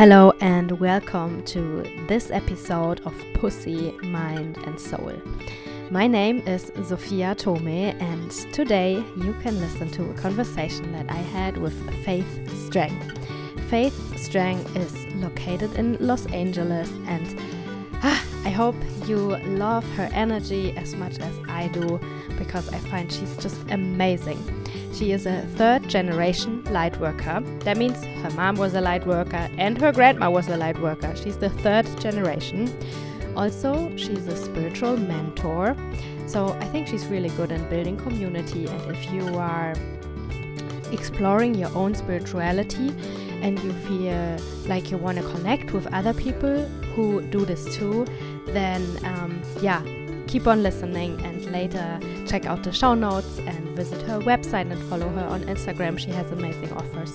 Hello and welcome to this episode of Pussy, Mind and Soul. My name is Sophia Tome, and today you can listen to a conversation that I had with Faith Strang. Faith Strang is located in Los Angeles, and ah, I hope you love her energy as much as I do because I find she's just amazing. She is a third generation light worker. That means her mom was a light worker and her grandma was a light worker. She's the third generation. Also, she's a spiritual mentor. So I think she's really good in building community. And if you are exploring your own spirituality and you feel like you want to connect with other people who do this too, then um, yeah, keep on listening and later check out the show notes and visit her website and follow her on Instagram. She has amazing offers.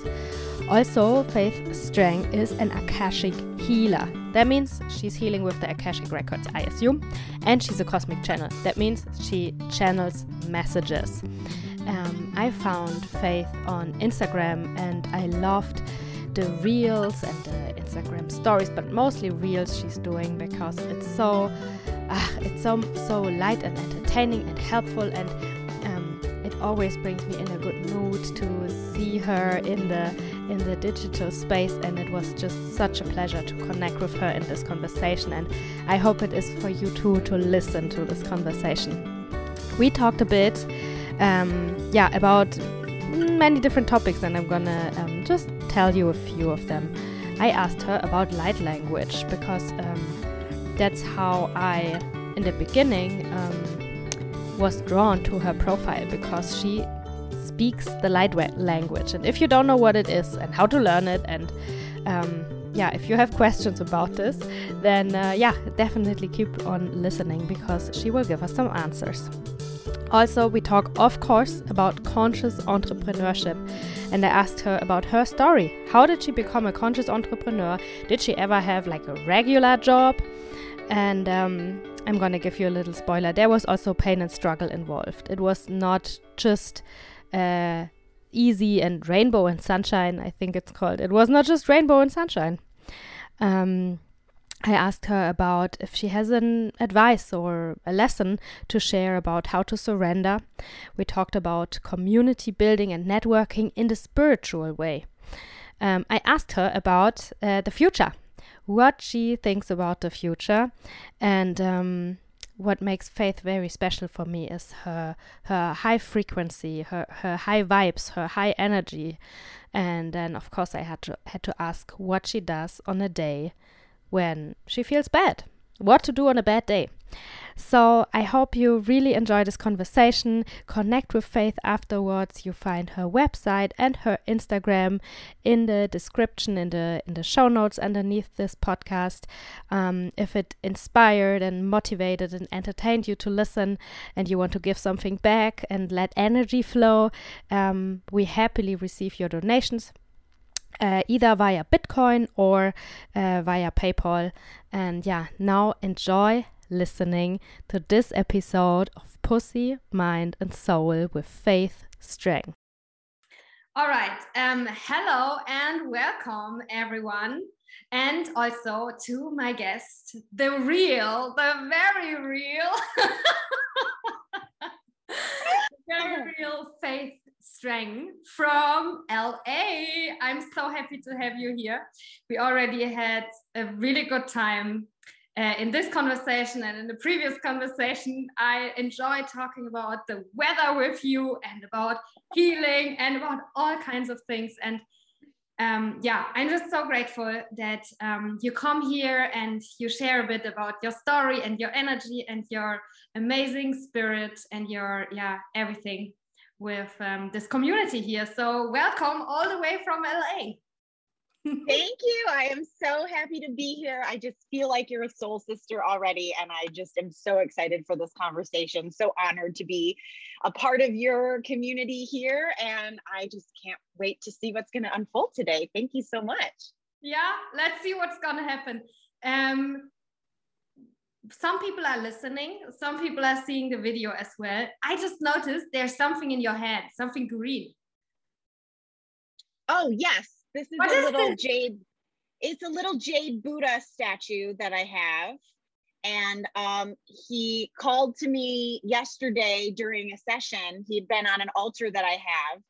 Also, Faith Strang is an Akashic healer. That means she's healing with the Akashic records, I assume. And she's a cosmic channel. That means she channels messages. Um, I found Faith on Instagram and I loved the reels and the Instagram stories, but mostly reels she's doing because it's so uh, it's so so light and entertaining and helpful and um, it always brings me in a good mood to see her in the in the digital space and it was just such a pleasure to connect with her in this conversation and I hope it is for you too to listen to this conversation. We talked a bit um, yeah about many different topics and I'm gonna um, just tell you a few of them. I asked her about light language because um, that's how I, in the beginning, um, was drawn to her profile because she speaks the light language. And if you don't know what it is and how to learn it, and um, yeah, if you have questions about this, then uh, yeah, definitely keep on listening because she will give us some answers. Also, we talk, of course, about conscious entrepreneurship. And I asked her about her story. How did she become a conscious entrepreneur? Did she ever have like a regular job? And um, I'm gonna give you a little spoiler. There was also pain and struggle involved. It was not just uh, easy and rainbow and sunshine, I think it's called. It was not just rainbow and sunshine. Um, I asked her about if she has an advice or a lesson to share about how to surrender. We talked about community building and networking in the spiritual way. Um, I asked her about uh, the future, what she thinks about the future, and um, what makes Faith very special for me is her her high frequency, her her high vibes, her high energy, and then of course I had to had to ask what she does on a day when she feels bad. What to do on a bad day. So I hope you really enjoy this conversation. Connect with Faith afterwards. You find her website and her Instagram in the description in the in the show notes underneath this podcast. Um, if it inspired and motivated and entertained you to listen, and you want to give something back and let energy flow, um, we happily receive your donations uh, either via Bitcoin or uh, via PayPal. And yeah, now enjoy listening to this episode of Pussy, Mind, and Soul with Faith Strang. All right. Um, hello and welcome, everyone. And also to my guest, the real, the very real, very real Faith Strang from LA. I'm so happy to have you here. We already had a really good time uh, in this conversation and in the previous conversation. I enjoy talking about the weather with you and about healing and about all kinds of things. And um, yeah, I'm just so grateful that um, you come here and you share a bit about your story and your energy and your amazing spirit and your yeah everything with um, this community here. So welcome all the way from LA. Thank you. I am so happy to be here. I just feel like you're a soul sister already. And I just am so excited for this conversation. So honored to be a part of your community here. And I just can't wait to see what's going to unfold today. Thank you so much. Yeah, let's see what's going to happen. Um, some people are listening, some people are seeing the video as well. I just noticed there's something in your head, something green. Oh, yes. This is what a is little this? jade. it's a little jade Buddha statue that I have. And um, he called to me yesterday during a session. He'd been on an altar that I have,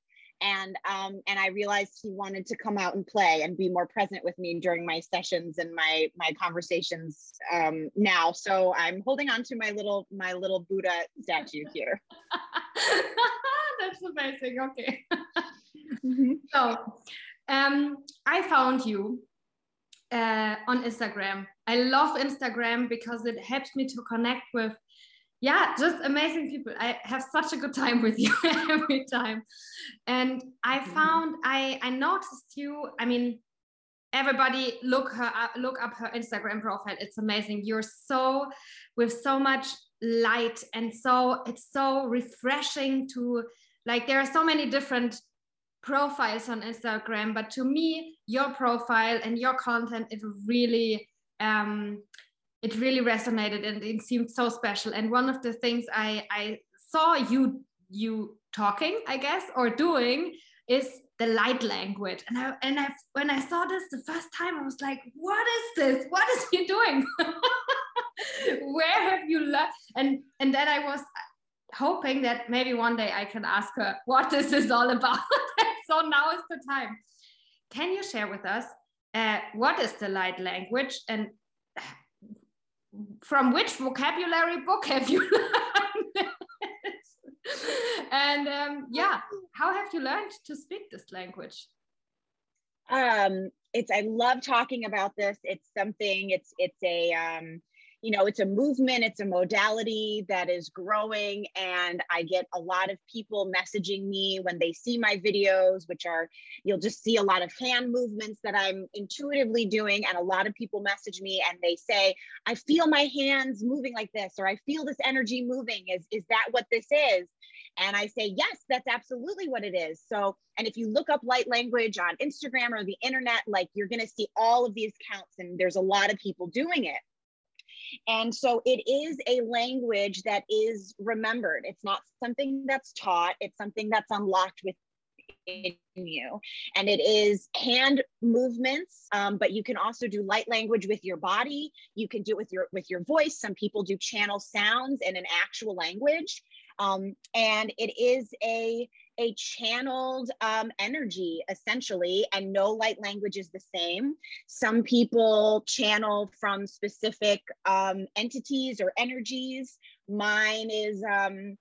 and um, and I realized he wanted to come out and play and be more present with me during my sessions and my my conversations um, now. So I'm holding on to my little my little Buddha statue here. That's amazing. Okay. mm-hmm. So um, I found you uh, on Instagram. I love Instagram because it helps me to connect with, yeah, just amazing people. I have such a good time with you every time. And I mm-hmm. found, I, I noticed you, I mean, everybody look her up, look up her Instagram profile. It's amazing. You're so with so much light and so it's so refreshing to like there are so many different profiles on Instagram, but to me, your profile and your content, it really, um, it really resonated and it seemed so special. And one of the things I, I saw you you talking, I guess, or doing is the light language. And I and I when I saw this the first time, I was like, what is this? What is he doing? Where have you learned? And and then I was hoping that maybe one day I can ask her what this is all about. so now is the time. Can you share with us uh, what is the light language and from which vocabulary book have you learned and um, yeah, how have you learned to speak this language? Um, it's I love talking about this. It's something. It's it's a um, you know it's a movement it's a modality that is growing and i get a lot of people messaging me when they see my videos which are you'll just see a lot of hand movements that i'm intuitively doing and a lot of people message me and they say i feel my hands moving like this or i feel this energy moving is is that what this is and I say, yes, that's absolutely what it is. So, and if you look up light language on Instagram or the internet, like you're going to see all of these counts, and there's a lot of people doing it. And so it is a language that is remembered. It's not something that's taught, it's something that's unlocked within you. And it is hand movements, um, but you can also do light language with your body. You can do it with your with your voice. Some people do channel sounds in an actual language. Um, and it is a a channeled um, energy essentially, and no light language is the same. Some people channel from specific um, entities or energies. Mine is um,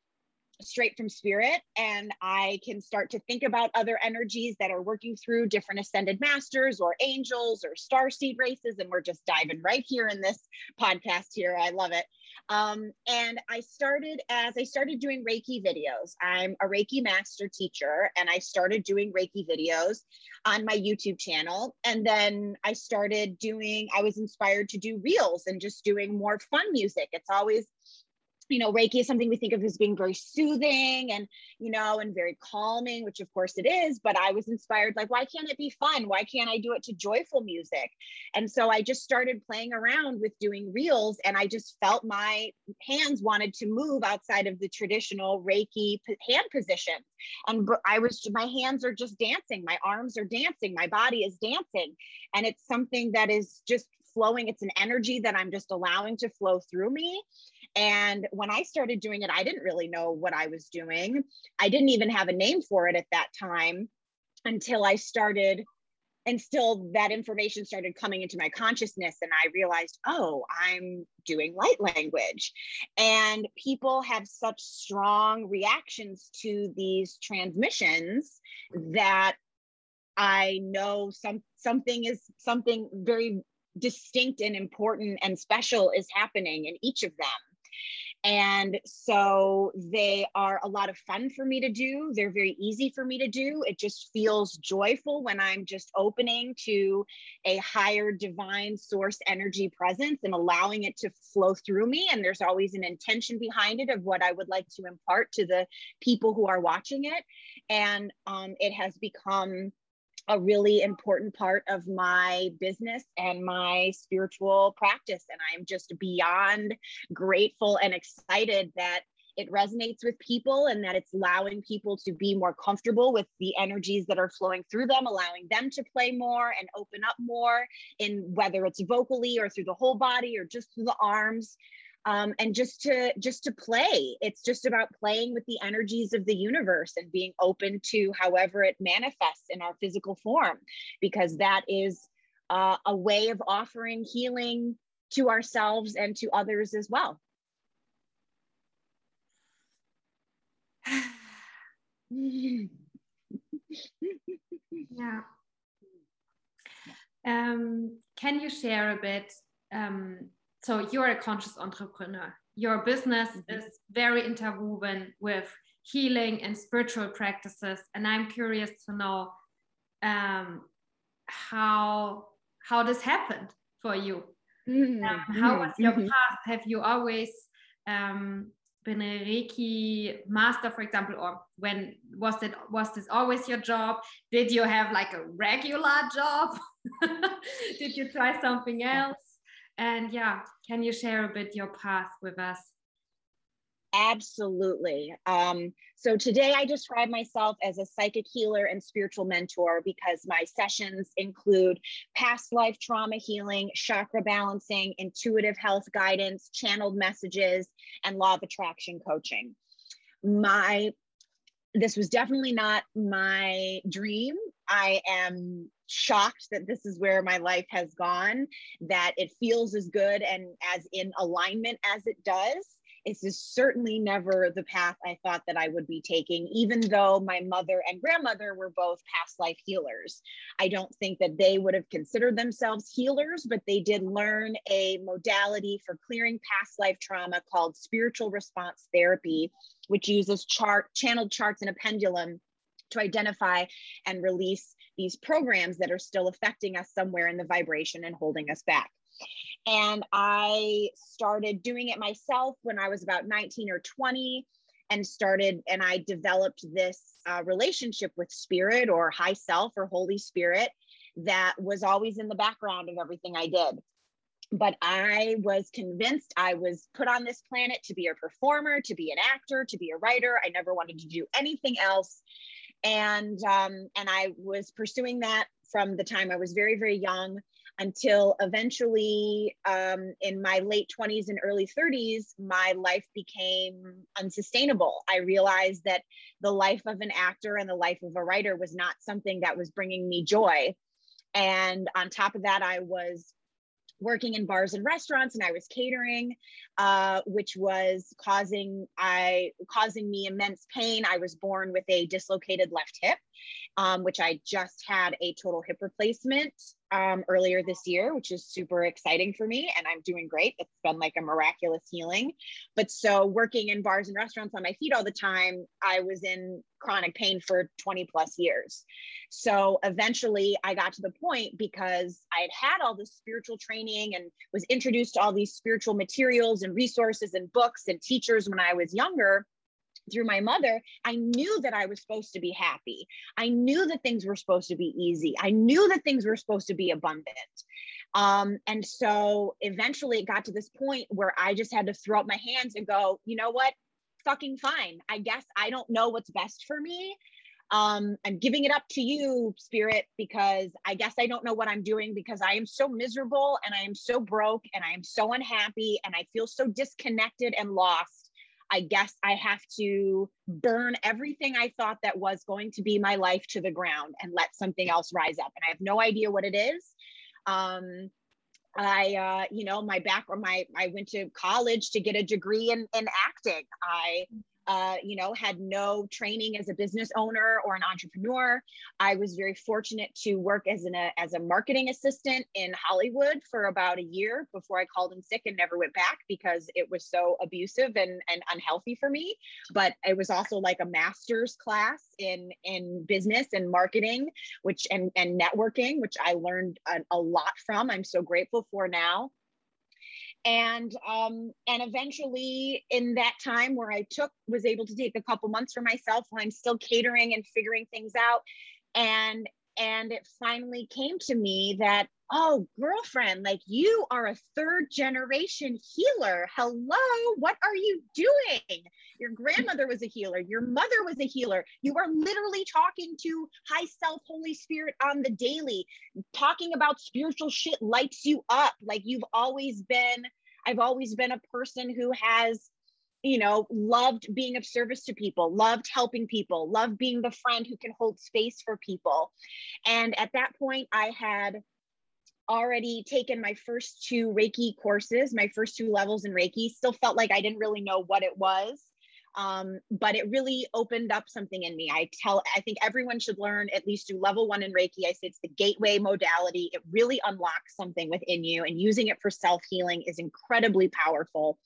straight from spirit and I can start to think about other energies that are working through different ascended masters or angels or star seed races. And we're just diving right here in this podcast here. I love it. Um, and I started as I started doing Reiki videos. I'm a Reiki master teacher and I started doing Reiki videos on my YouTube channel. And then I started doing, I was inspired to do reels and just doing more fun music. It's always you know, Reiki is something we think of as being very soothing and, you know, and very calming, which of course it is. But I was inspired, like, why can't it be fun? Why can't I do it to joyful music? And so I just started playing around with doing reels and I just felt my hands wanted to move outside of the traditional Reiki hand position. And I was, my hands are just dancing, my arms are dancing, my body is dancing. And it's something that is just flowing. It's an energy that I'm just allowing to flow through me. And when I started doing it, I didn't really know what I was doing. I didn't even have a name for it at that time until I started and still that information started coming into my consciousness and i realized oh i'm doing light language and people have such strong reactions to these transmissions that i know some something is something very distinct and important and special is happening in each of them and so they are a lot of fun for me to do. They're very easy for me to do. It just feels joyful when I'm just opening to a higher divine source energy presence and allowing it to flow through me. And there's always an intention behind it of what I would like to impart to the people who are watching it. And um, it has become a really important part of my business and my spiritual practice. And I'm just beyond grateful and excited that it resonates with people and that it's allowing people to be more comfortable with the energies that are flowing through them, allowing them to play more and open up more in whether it's vocally or through the whole body or just through the arms. Um, and just to just to play it's just about playing with the energies of the universe and being open to however it manifests in our physical form because that is uh, a way of offering healing to ourselves and to others as well yeah. Um, can you share a bit? Um, so you're a conscious entrepreneur. Your business mm-hmm. is very interwoven with healing and spiritual practices, and I'm curious to know um, how how this happened for you. Mm-hmm. Um, how was your mm-hmm. path? Have you always um, been a Reiki master, for example, or when was it was this always your job? Did you have like a regular job? Did you try something else? And yeah, can you share a bit your path with us? Absolutely. Um, so today I describe myself as a psychic healer and spiritual mentor because my sessions include past life trauma healing, chakra balancing, intuitive health guidance, channeled messages, and law of attraction coaching. My this was definitely not my dream. I am shocked that this is where my life has gone, that it feels as good and as in alignment as it does this is certainly never the path I thought that I would be taking, even though my mother and grandmother were both past life healers. I don't think that they would have considered themselves healers, but they did learn a modality for clearing past life trauma called spiritual response therapy, which uses chart channeled charts and a pendulum to identify and release these programs that are still affecting us somewhere in the vibration and holding us back. And I started doing it myself when I was about 19 or 20 and started, and I developed this uh, relationship with spirit or high self or Holy Spirit that was always in the background of everything I did. But I was convinced I was put on this planet to be a performer, to be an actor, to be a writer. I never wanted to do anything else. And um, and I was pursuing that from the time I was very, very young until eventually um, in my late 20s and early 30s, my life became unsustainable. I realized that the life of an actor and the life of a writer was not something that was bringing me joy. And on top of that, I was working in bars and restaurants and I was catering, uh, which was causing I causing me immense pain. I was born with a dislocated left hip, um, which I just had a total hip replacement um, earlier this year, which is super exciting for me. And I'm doing great. It's been like a miraculous healing. But so working in bars and restaurants on my feet all the time, I was in chronic pain for 20 plus years. So eventually I got to the point because I had had all this spiritual training and was introduced to all these spiritual materials and resources and books and teachers when I was younger through my mother, I knew that I was supposed to be happy. I knew that things were supposed to be easy. I knew that things were supposed to be abundant. Um, and so eventually it got to this point where I just had to throw up my hands and go, you know what? Fucking fine. I guess I don't know what's best for me. Um, I'm giving it up to you, spirit, because I guess I don't know what I'm doing because I am so miserable and I am so broke and I am so unhappy and I feel so disconnected and lost I guess I have to burn everything I thought that was going to be my life to the ground and let something else rise up. And I have no idea what it is. Um, I, uh, you know, my background, my, I went to college to get a degree in, in acting. I uh, you know, had no training as a business owner or an entrepreneur. I was very fortunate to work as an a, as a marketing assistant in Hollywood for about a year before I called in sick and never went back because it was so abusive and, and unhealthy for me. But it was also like a master's class in in business and marketing, which and and networking, which I learned a, a lot from. I'm so grateful for now and um, and eventually in that time where i took was able to take a couple months for myself when i'm still catering and figuring things out. And and it finally came to me that oh girlfriend like you are a third generation healer. Hello what are you doing? Your grandmother was a healer. Your mother was a healer. You are literally talking to high self holy spirit on the daily talking about spiritual shit lights you up. Like you've always been i've always been a person who has you know, loved being of service to people, loved helping people, loved being the friend who can hold space for people. And at that point, I had already taken my first two Reiki courses, my first two levels in Reiki, still felt like I didn't really know what it was. Um, but it really opened up something in me. I tell, I think everyone should learn at least do level one in Reiki. I say it's the gateway modality. It really unlocks something within you, and using it for self healing is incredibly powerful.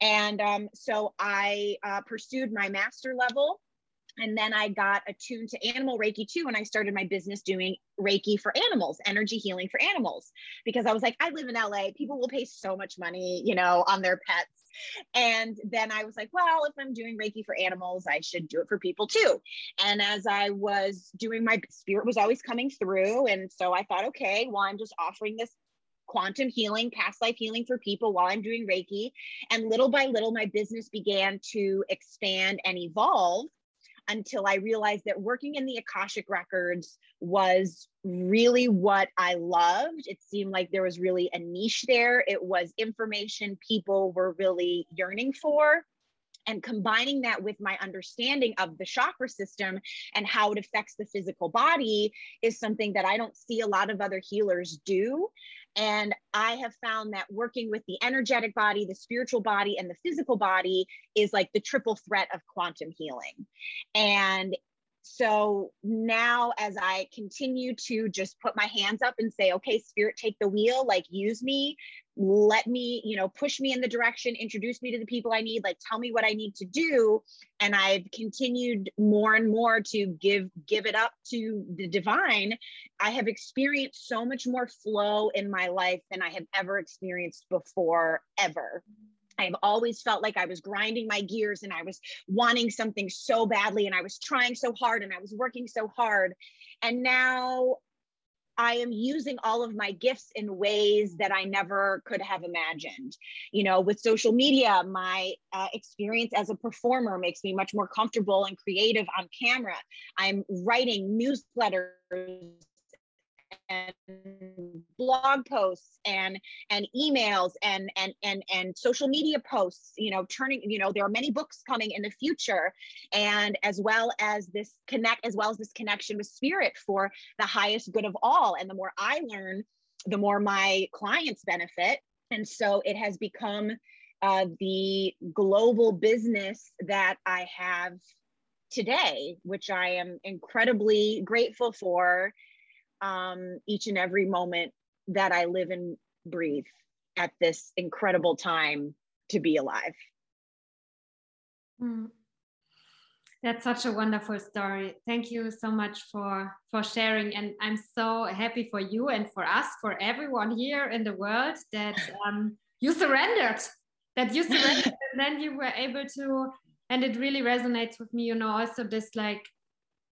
And um, so I uh, pursued my master level. And then I got attuned to animal Reiki too. And I started my business doing Reiki for animals, energy healing for animals, because I was like, I live in LA. People will pay so much money, you know, on their pets. And then I was like, well, if I'm doing Reiki for animals, I should do it for people too. And as I was doing my spirit was always coming through. And so I thought, okay, well, I'm just offering this quantum healing, past life healing for people while I'm doing Reiki. And little by little, my business began to expand and evolve until I realized that working in the Akashic Records was really what I loved. It seemed like there was really a niche there. It was information people were really yearning for and combining that with my understanding of the chakra system and how it affects the physical body is something that I don't see a lot of other healers do. And I have found that working with the energetic body, the spiritual body, and the physical body is like the triple threat of quantum healing. And so now as i continue to just put my hands up and say okay spirit take the wheel like use me. Let me you know push me in the direction. Introduce me to the people i need. Like tell me what i need to do. And i've continued more and more to give give it up to the divine. I have experienced so much more flow in my life than i have ever experienced before ever I've always felt like I was grinding my gears and I was wanting something so badly and I was trying so hard and I was working so hard. And now I am using all of my gifts in ways that I never could have imagined. You know, with social media, my uh, experience as a performer makes me much more comfortable and creative on camera. I'm writing newsletters and blog posts and and emails and and and and social media posts you know turning you know there are many books coming in the future. And as well as this connect as well as this connection with spirit for the highest good of all. And the more i learn the more my clients benefit. And so it has become uh, the global business that i have today which i am incredibly grateful for um, each and every moment that I live and breathe at this incredible time to be alive. Mm. That's such a wonderful story. Thank you so much for for sharing, and I'm so happy for you and for us, for everyone here in the world that um, you surrendered, that you surrendered, and then you were able to. And it really resonates with me, you know, also this like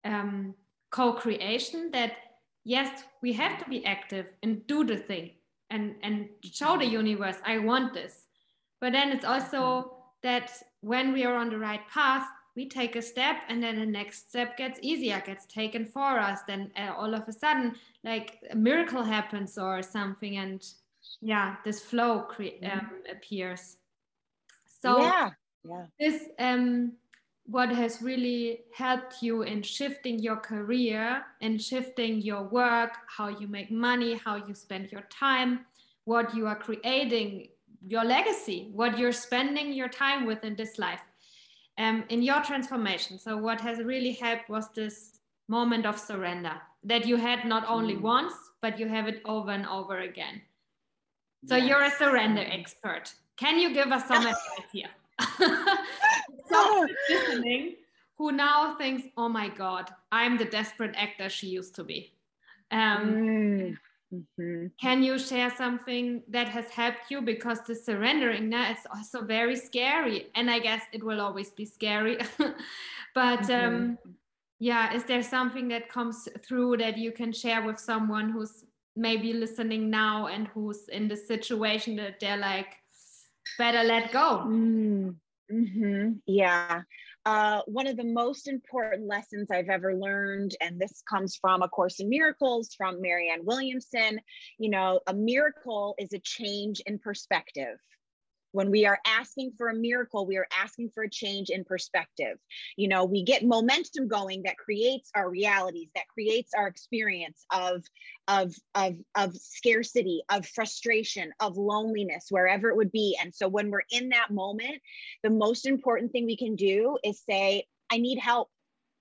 um, co-creation that yes, we have to be active and do the thing and, and show the universe, I want this. But then it's also that when we are on the right path, we take a step and then the next step gets easier, gets taken for us. Then uh, all of a sudden, like a miracle happens or something. And yeah, this flow cre- mm-hmm. um, appears. So yeah, yeah. this um, what has really helped you in shifting your career and shifting your work, how you make money, how you spend your time, what you are creating, your legacy, what you're spending your time with in this life, um, in your transformation. So, what has really helped was this moment of surrender that you had not only mm. once, but you have it over and over again. So, you're a surrender expert. Can you give us some advice here? so listening who now thinks, oh my God, I'm the desperate actor she used to be. Um, mm-hmm. Can you share something that has helped you? Because the surrendering now is also very scary. And I guess it will always be scary. but um, mm-hmm. yeah is there something that comes through that you can share with someone who's maybe listening now and who's in the situation that they're like better let go mm, mm-hmm. yeah uh, one of the most important lessons I've ever learned, and this comes from A Course in Miracles from Marianne Williamson. You know, a miracle is a change in perspective. When we are asking for a miracle, we are asking for a change in perspective. You know, we get momentum going that creates our realities, that creates our experience of, of, of, of scarcity, of frustration, of loneliness, wherever it would be. And so when we're in that moment, the most important thing we can do is say, I need help.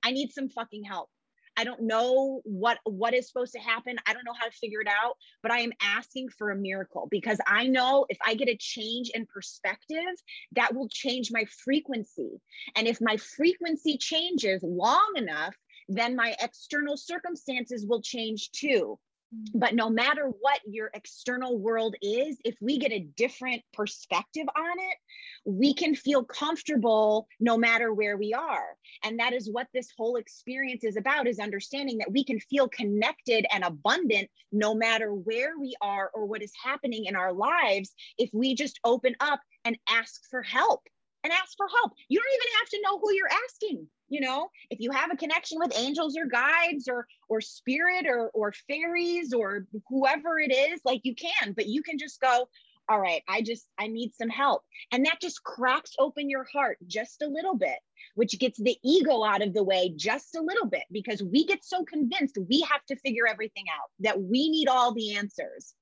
I need some fucking help. I don't know what what is supposed to happen. I don't know how to figure it out, but I am asking for a miracle because I know if I get a change in perspective, that will change my frequency. And if my frequency changes long enough, then my external circumstances will change too. But no matter what your external world is, if we get a different perspective on it, we can feel comfortable no matter where we are. And that is what this whole experience is about is understanding that we can feel connected and abundant no matter where we are or what is happening in our lives if we just open up and ask for help and ask for help. You don't even have to know who you're asking you know if you have a connection with angels or guides or or spirit or or fairies or whoever it is like you can but you can just go all right i just i need some help. And that just cracks open your heart just a little bit which gets the ego out of the way just a little bit because we get so convinced we have to figure everything out that we need all the answers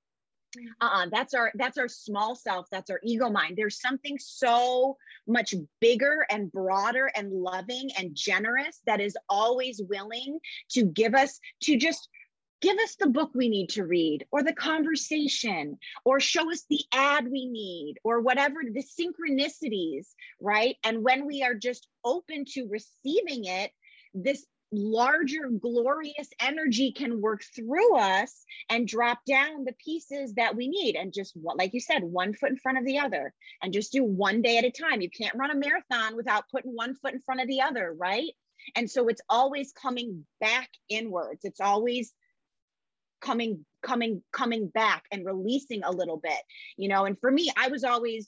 Mm. uh-uh that's our that's our small self that's our ego mind. There's something so much bigger and broader and loving and generous that is always willing to give us to just give us the book we need to read or the conversation or show us the ad we need or whatever the synchronicities right? And when we are just open to receiving it this larger glorious energy can work through us and drop down the pieces that we need. And just like you said one foot in front of the other and just do one day at a time. You can't run a marathon without putting one foot in front of the other right? And so it's always coming back inwards. It's always coming coming coming back and releasing a little bit you know? And for me i was always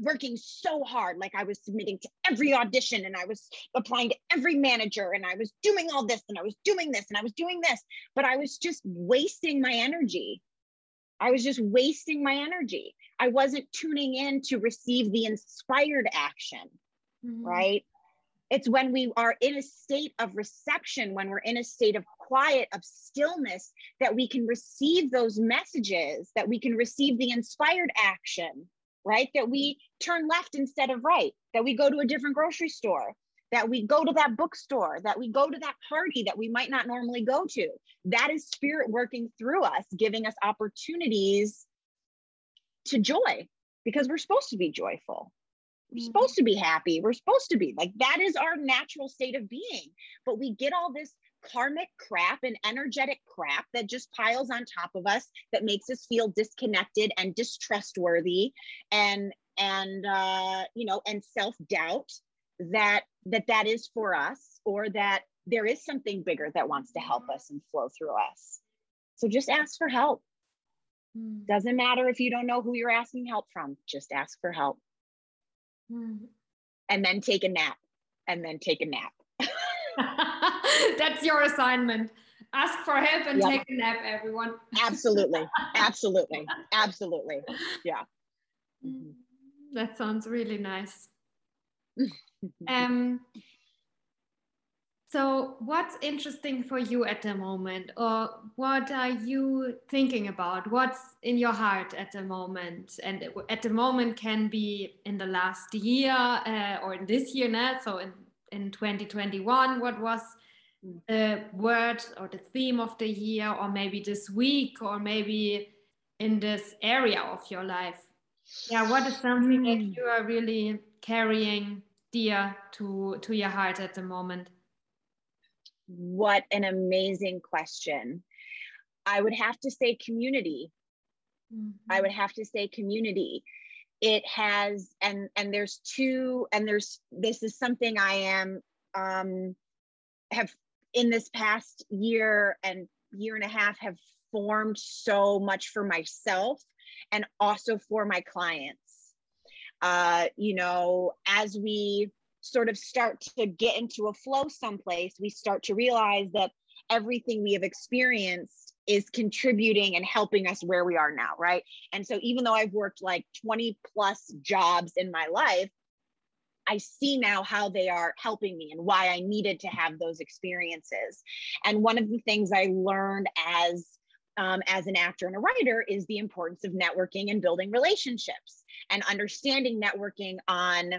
working so hard. Like i was submitting to every audition and i was applying to every manager and i was doing all this and i was doing this and i was doing this but i was just wasting my energy. I was just wasting my energy. I wasn't tuning in to receive the inspired action mm-hmm. right? It's when we are in a state of reception when we're in a state of quiet of stillness that we can receive those messages that we can receive the inspired action right? That we turn left instead of right, that we go to a different grocery store, that we go to that bookstore, that we go to that party that we might not normally go to. That is spirit working through us, giving us opportunities to joy because we're supposed to be joyful. We're mm-hmm. supposed to be happy. We're supposed to be like that is our natural state of being. But we get all this karmic crap and energetic crap that just piles on top of us that makes us feel disconnected and distrustworthy and and uh you know and self-doubt that that that is for us or that there is something bigger that wants to help us and flow through us. So just ask for help. Mm. doesn't matter if you don't know who you're asking help from just ask for help. Mm. and then take a nap. And then take a nap That's your assignment. Ask for help and take a nap, everyone. absolutely. Absolutely. Absolutely. Yeah. Mm-hmm. That sounds really nice. um, so, what's interesting for you at the moment, or what are you thinking about? What's in your heart at the moment? And at the moment can be in the last year uh, or in this year now. So, in in 2021 what was the word or the theme of the year or maybe this week or maybe in this area of your life yeah what is something mm. that hmm. you are really carrying dear to to your heart at the moment what an amazing question i would have to say community mm-hmm. i would have to say community it has and and there's two and there's this is something i am um have in this past year and year and a half have formed so much for myself and also for my clients. Uh, you know, as we sort of start to get into a flow someplace, we start to realize that everything we have experienced is contributing and helping us where we are now, right? And so even though I've worked like 20 plus jobs in my life, I see now how they are helping me and why I needed to have those experiences. And one of the things I learned as um, as an actor and a writer is the importance of networking and building relationships and understanding networking on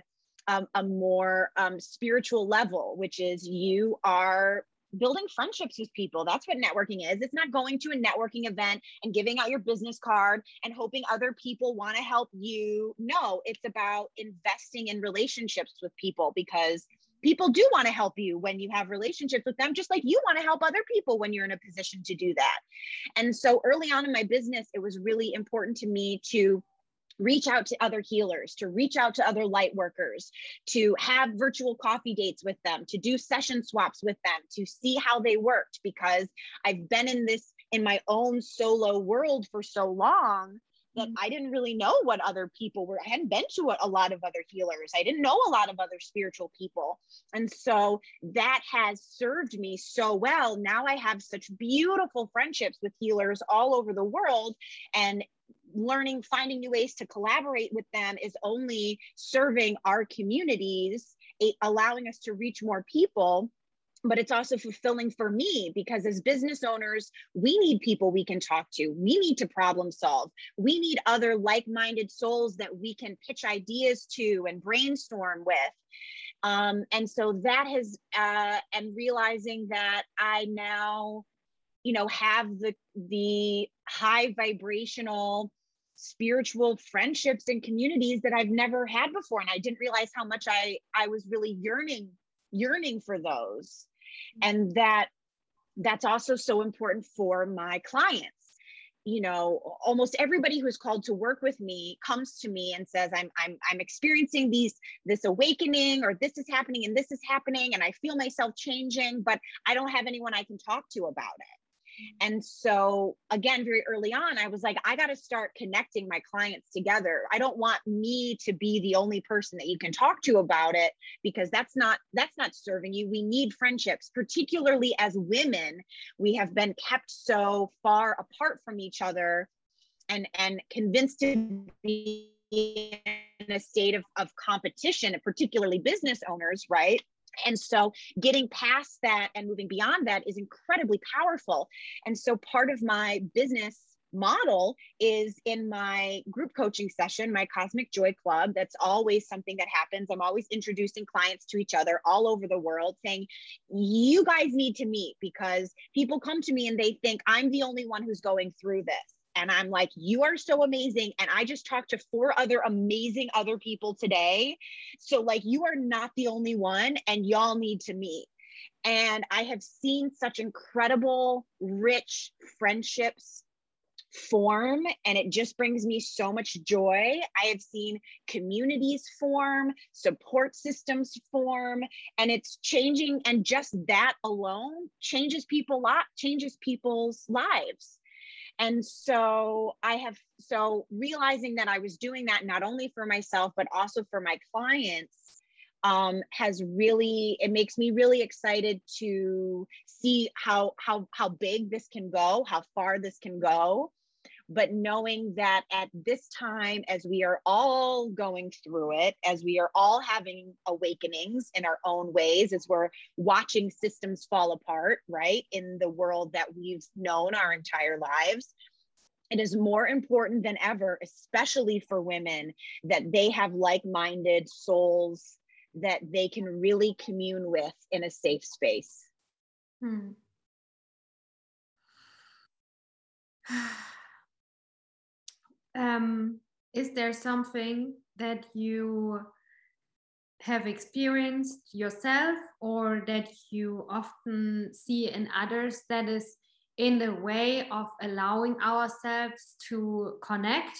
um, a more um, spiritual level, which is you are building friendships with people. That's what networking is. It's not going to a networking event and giving out your business card and hoping other people want to help you. No, it's about investing in relationships with people because people do want to help you when you have relationships with them, just like you want to help other people when you're in a position to do that. And so early on in my business, it was really important to me to reach out to other healers, to reach out to other light workers, to have virtual coffee dates with them, to do session swaps with them, to see how they worked because I've been in this in my own solo world for so long that mm-hmm. I didn't really know what other people were. I hadn't been to a, a, lot of other healers. I didn't know a lot of other spiritual people. And so that has served me so well. Now I have such beautiful friendships with healers all over the world. And learning, finding new ways to collaborate with them is only serving our communities, allowing us to reach more people but it's also fulfilling for me because as business owners, we need people we can talk to. We need to problem solve. We need other like minded souls that we can pitch ideas to and brainstorm with. Um, and so that has, uh, and realizing that I now, you know, have the the high vibrational spiritual friendships and communities that I've never had before. And I didn't realize how much I I was really yearning yearning for those. And that that's also so important for my clients. You know almost everybody who's called to work with me comes to me and says i'm i'm i'm experiencing these this awakening or this is happening and this is happening and i feel myself changing but i don't have anyone i can talk to about it and so, again, very early on, I was like, I got to start connecting my clients together. I don't want me to be the only person that you can talk to about it because that's not that's not serving you. We need friendships, particularly as women. We have been kept so far apart from each other and and convinced to be in a state of, of competition, particularly business owners, right? And so getting past that and moving beyond that is incredibly powerful. And so part of my business model is in my group coaching session, my Cosmic Joy Club. That's always something that happens. I'm always introducing clients to each other all over the world, saying, You guys need to meet because people come to me and they think I'm the only one who's going through this. And I'm like, you are so amazing. And I just talked to four other amazing other people today. So, like, you are not the only one, and y'all need to meet. And I have seen such incredible, rich friendships form, and it just brings me so much joy. I have seen communities form, support systems form, and it's changing. And just that alone changes people lot, changes people's lives. And so I have, so realizing that I was doing that not only for myself, but also for my clients um, has really it makes me really excited to see how how how big this can go how far this can go but knowing that at this time, as we are all going through it, as we are all having awakenings in our own ways, as we're watching systems fall apart, right, in the world that we've known our entire lives, it is more important than ever, especially for women, that they have like minded souls that they can really commune with in a safe space. Hmm. Um, is there something that you have experienced yourself or that you often see in others that is in the way of allowing ourselves to connect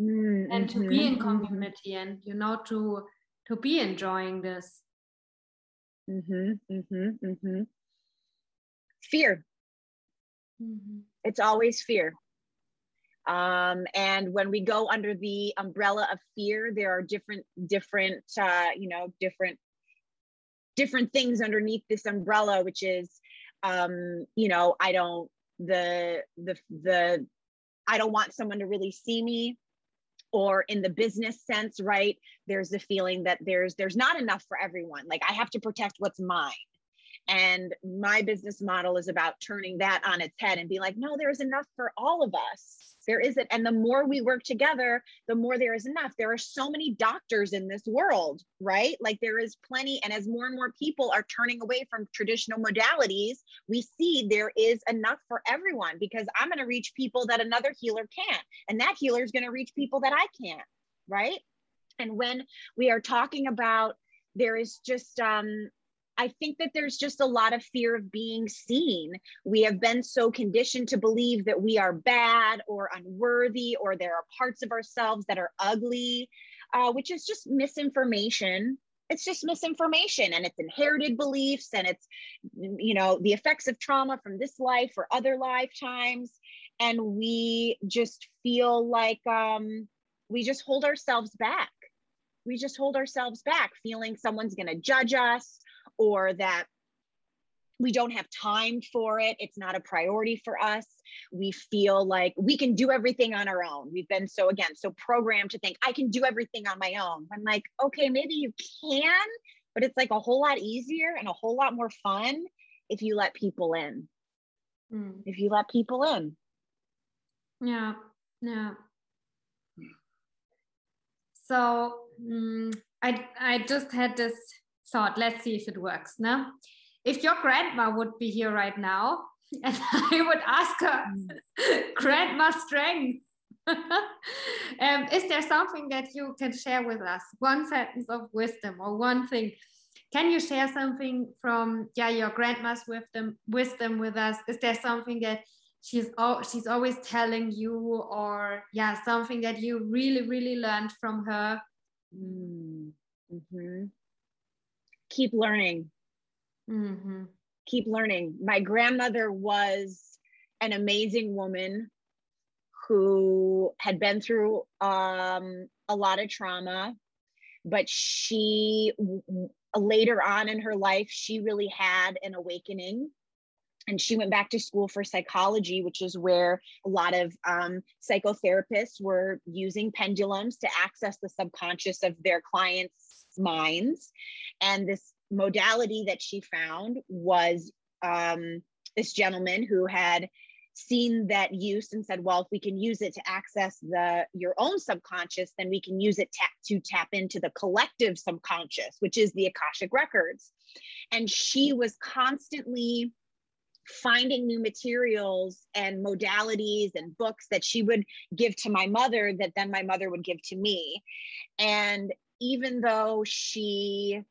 mm, and to be in community and you know to to be enjoying this Mm-hmm, mm-hmm, mm-hmm. Fear. Mm-hmm. It's always fear. Um, and when we go under the umbrella of fear, there are different, different, uh, you know, different, different things underneath this umbrella, which is, um, you know, I don't the the the I don't want someone to really see me. Or in the business sense right there's the feeling that there's there's not enough for everyone. Like i have to protect what's mine and my business model is about turning that on its head and be like no there's enough for all of us there isn't. And the more we work together, the more there is enough. There are so many doctors in this world, right? Like there is plenty. And as more and more people are turning away from traditional modalities, we see there is enough for everyone because I'm going to reach people that another healer can't. And that healer is going to reach people that I can't, right? And when we are talking about there is just um, I think that there's just a lot of fear of being seen. We have been so conditioned to believe that we are bad or unworthy, or there are parts of ourselves that are ugly, uh, which is just misinformation. It's just misinformation and it's inherited beliefs and it's, you know, the effects of trauma from this life or other lifetimes. And we just feel like um, we just hold ourselves back. We just hold ourselves back, feeling someone's going to judge us or that we don't have time for it. It's not a priority for us. We feel like we can do everything on our own. We've been so, again, so programmed to think I can do everything on my own. I'm like, okay, maybe you can, but it's like a whole lot easier and a whole lot more fun if you let people in. Mm. If you let people in. Yeah, yeah. So mm, I I just had this thought, let's see if it works. No? If your grandma would be here right now, and I would ask her, mm. grandma strength. um, is there something that you can share with us? One sentence of wisdom or one thing. Can you share something from yeah your grandma's wisdom wisdom with us? Is there something that she's oh, she's always telling you, or yeah something that you really really learned from her? Mm -hmm keep learning. Mm-hmm. Keep learning. My grandmother was an amazing woman who had been through um, a lot of trauma, but she later on in her life, she really had an awakening. And she went back to school for psychology, which is where a lot of um, psychotherapists were using pendulums to access the subconscious of their clients' minds. And this modality that she found was um, this gentleman who had seen that use and said, well, if we can use it to access the your own subconscious, then we can use it to tap into the collective subconscious, which is the Akashic records. And she was constantly finding new materials and modalities and books that she would give to my mother that then my mother would give to me. And even though she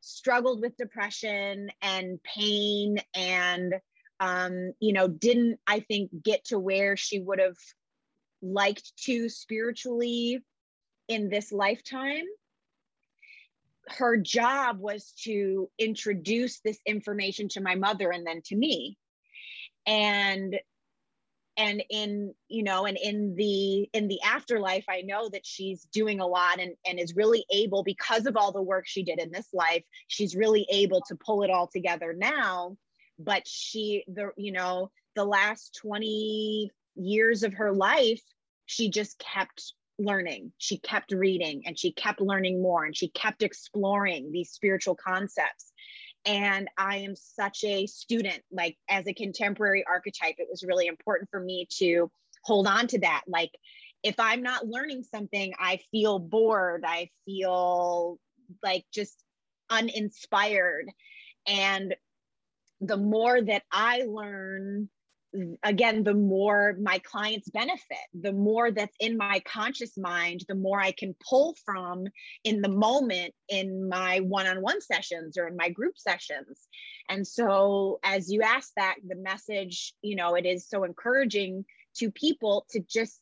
struggled with depression and pain and um, you know didn't i think get to where she would have liked to spiritually in this lifetime her job was to introduce this information to my mother and then to me. And and in you know and in the in the afterlife i know that she's doing a lot and and is really able because of all the work she did in this life she's really able to pull it all together now. But she the you know the last 20 years of her life she just kept learning. She kept reading and she kept learning more and she kept exploring these spiritual concepts. And i am such a student like as a contemporary archetype it was really important for me to hold on to that. Like if i'm not learning something i feel bored. I feel like just uninspired. And the more that i learn again, the more my clients benefit, the more that's in my conscious mind, the more I can pull from in the moment in my one on one sessions or in my group sessions. And so, as you ask that, the message, you know, it is so encouraging to people to just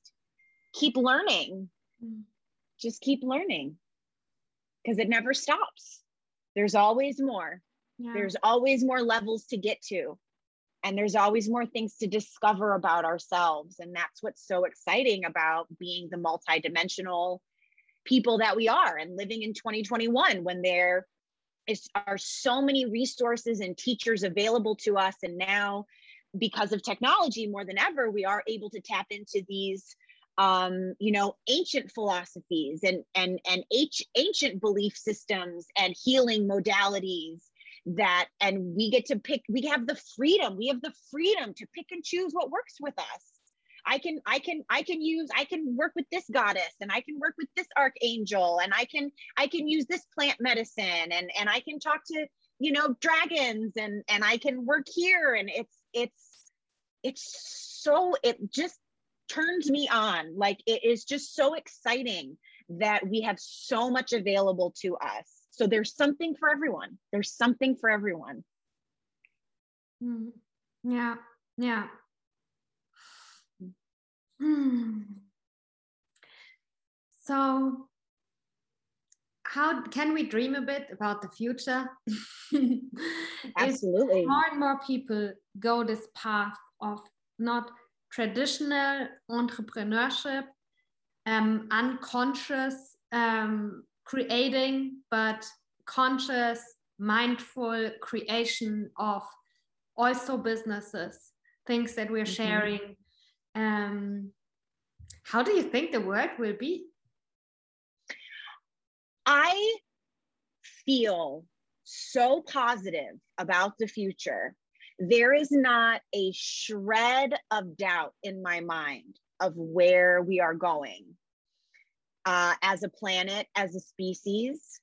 keep learning, mm. just keep learning because it never stops. There's always more. yeah. there's always more levels to get to and there's always more things to discover about ourselves. And that's what's so exciting about being the multidimensional people that we are and living in 2021 when there is are so many resources and teachers available to us. And now because of technology more than ever we are able to tap into these um, you know ancient philosophies and and and ancient belief systems and healing modalities that and we get to pick we have the freedom we have the freedom to pick and choose what works with us. I can i can i can use i can work with this goddess and i can work with this archangel and i can i can use this plant medicine and and i can talk to you know dragons and and i can work here and it's it's it's so it just turns me on. Like it is just so exciting that we have so much available to us so there's something for everyone. There's something for everyone. Mm. Yeah, yeah. Mm. So, how can we dream a bit about the future? Absolutely. more and more people go this path of not traditional entrepreneurship, um, unconscious um, creating, but conscious, mindful creation of also businesses, things that we're mm-hmm. sharing. Um, how do you think the world will be? I feel so positive about the future. There is not a shred of doubt in my mind of where we are going uh, as a planet, as a species.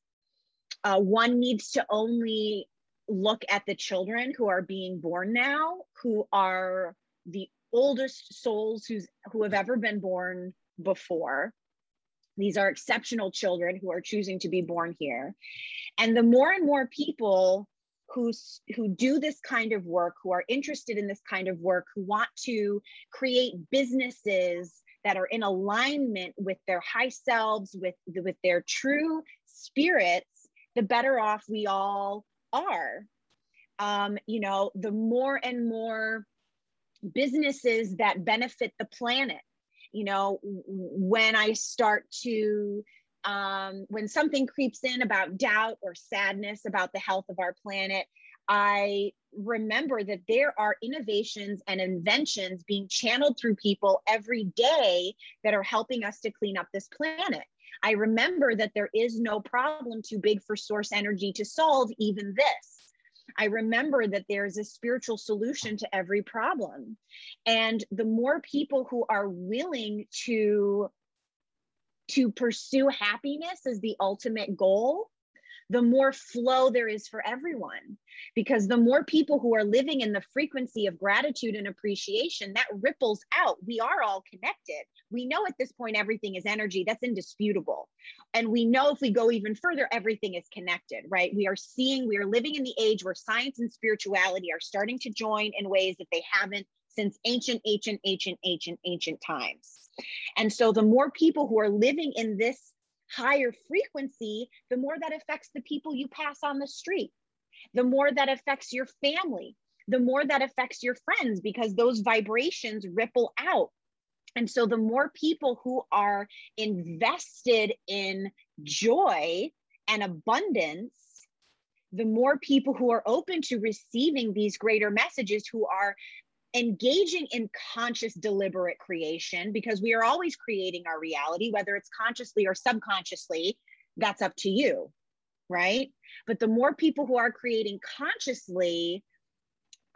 Uh, one needs to only look at the children who are being born now, who are the oldest souls who's who have ever been born before. These are exceptional children who are choosing to be born here. And the more and more people who, who do this kind of work, who are interested in this kind of work, who want to create businesses that are in alignment with their high selves, with, with their true spirits, the better off we all are. Um, you know, the more and more businesses that benefit the planet, you know, when I start to um, when something creeps in about doubt or sadness about the health of our planet, I remember that there are innovations and inventions being channeled through people every day that are helping us to clean up this planet. I remember that there is no problem too big for source energy to solve even this. I remember that there's a spiritual solution to every problem. And the more people who are willing to to pursue happiness as the ultimate goal, the more flow there is for everyone. Because the more people who are living in the frequency of gratitude and appreciation, that ripples out. We are all connected. We know at this point everything is energy. That's indisputable. And we know if we go even further, everything is connected, right? We are seeing, we are living in the age where science and spirituality are starting to join in ways that they haven't since ancient, ancient, ancient, ancient, ancient times. And so the more people who are living in this higher frequency, the more that affects the people you pass on the street, the more that affects your family, the more that affects your friends, because those vibrations ripple out. And so, the more people who are invested in joy and abundance, the more people who are open to receiving these greater messages, who are engaging in conscious, deliberate creation, because we are always creating our reality, whether it's consciously or subconsciously, that's up to you, right? But the more people who are creating consciously,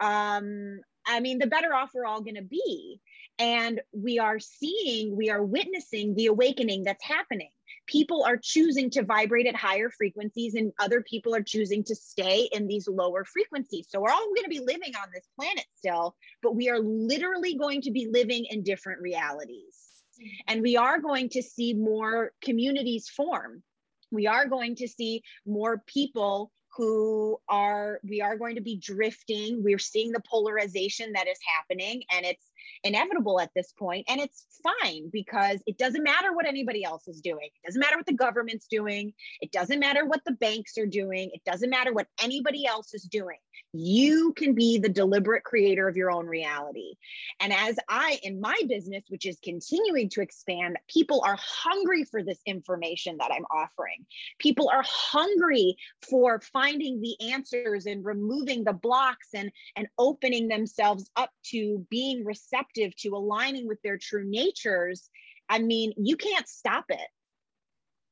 um, I mean, the better off we're all going to be. And we are seeing, we are witnessing the awakening that's happening people are choosing to vibrate at higher frequencies and other people are choosing to stay in these lower frequencies. So we're all going to be living on this planet still, but we are literally going to be living in different realities. Mm-hmm. And we are going to see more communities form. We are going to see more people who are we are going to be drifting. We're seeing the polarization that is happening and it's inevitable at this point and it's fine because it doesn't matter what anybody else is doing. It doesn't matter what the government's doing. It doesn't matter what the banks are doing. It doesn't matter what anybody else is doing. You can be the deliberate creator of your own reality. And as i in my business which is continuing to expand people are hungry for this information that i'm offering. People are hungry for finding the answers and removing the blocks and and opening themselves up to being receptive to aligning with their true natures i mean you can't stop it.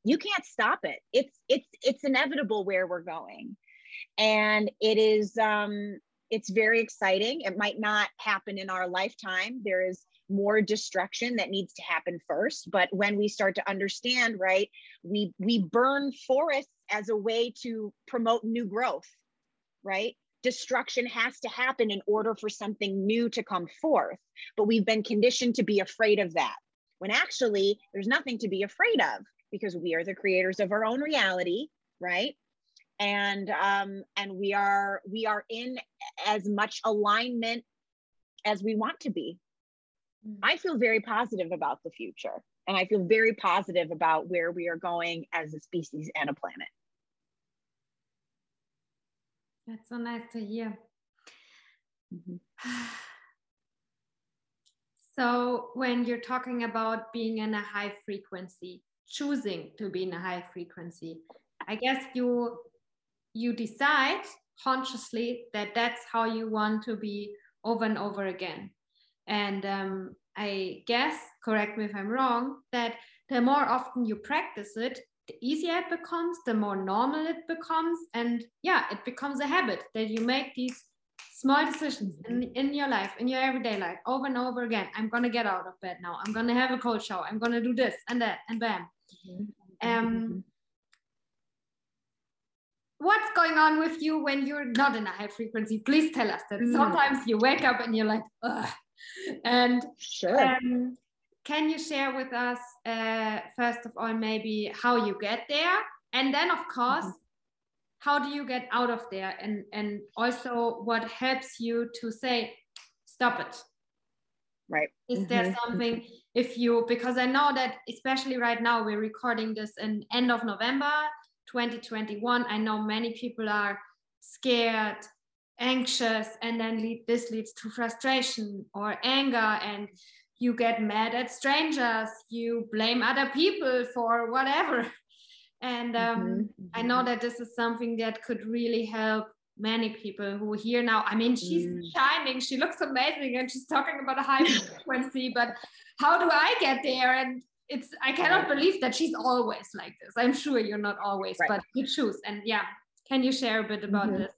You can't stop it. It's it's it's inevitable where we're going. And it is um it's very exciting. It might not happen in our lifetime. There is more destruction that needs to happen first. But when we start to understand right we we burn forests as a way to promote new growth right destruction has to happen in order for something new to come forth. But we've been conditioned to be afraid of that when actually there's nothing to be afraid of because we are the creators of our own reality, right? And um, and we are we are in as much alignment as we want to be. Mm. I feel very positive about the future, and I feel very positive about where we are going as a species and a planet. That's so nice to hear. Mm-hmm. So, when you're talking about being in a high frequency, choosing to be in a high frequency, I guess you you decide consciously that that's how you want to be over and over again. And um, I guess, correct me if I'm wrong, that the more often you practice it, the easier it becomes, the more normal it becomes. And yeah, it becomes a habit that you make these small decisions in, in your life, in your everyday life, over and over again. I'm going to get out of bed now. I'm going to have a cold shower. I'm going to do this and that, and bam. Mm-hmm. Um, what's going on with you when you're not in a high frequency? Please tell us that. Mm. Sometimes you wake up and you're like, Ugh. and sure. Um, can you share with us, uh, first of all, maybe how you get there? And then, of course, mm -hmm. how do you get out of there? And, and also, what helps you to say, stop it? Right. Is mm -hmm. there mm-hmm. something, if you, because I know that, especially right now, we're recording this in end of November 2021. I know many people are scared anxious and then lead, this leads to frustration or anger and you get mad at strangers you blame other people for whatever and um, mm-hmm. i know mm-hmm. that this is something that could really help many people who are here now i mean she's mm. shining she looks amazing and she's talking about a high frequency but how do i get there and it's i cannot believe that she's always like this i'm sure you're not always right. but you choose and yeah can you share a bit about mm-hmm. this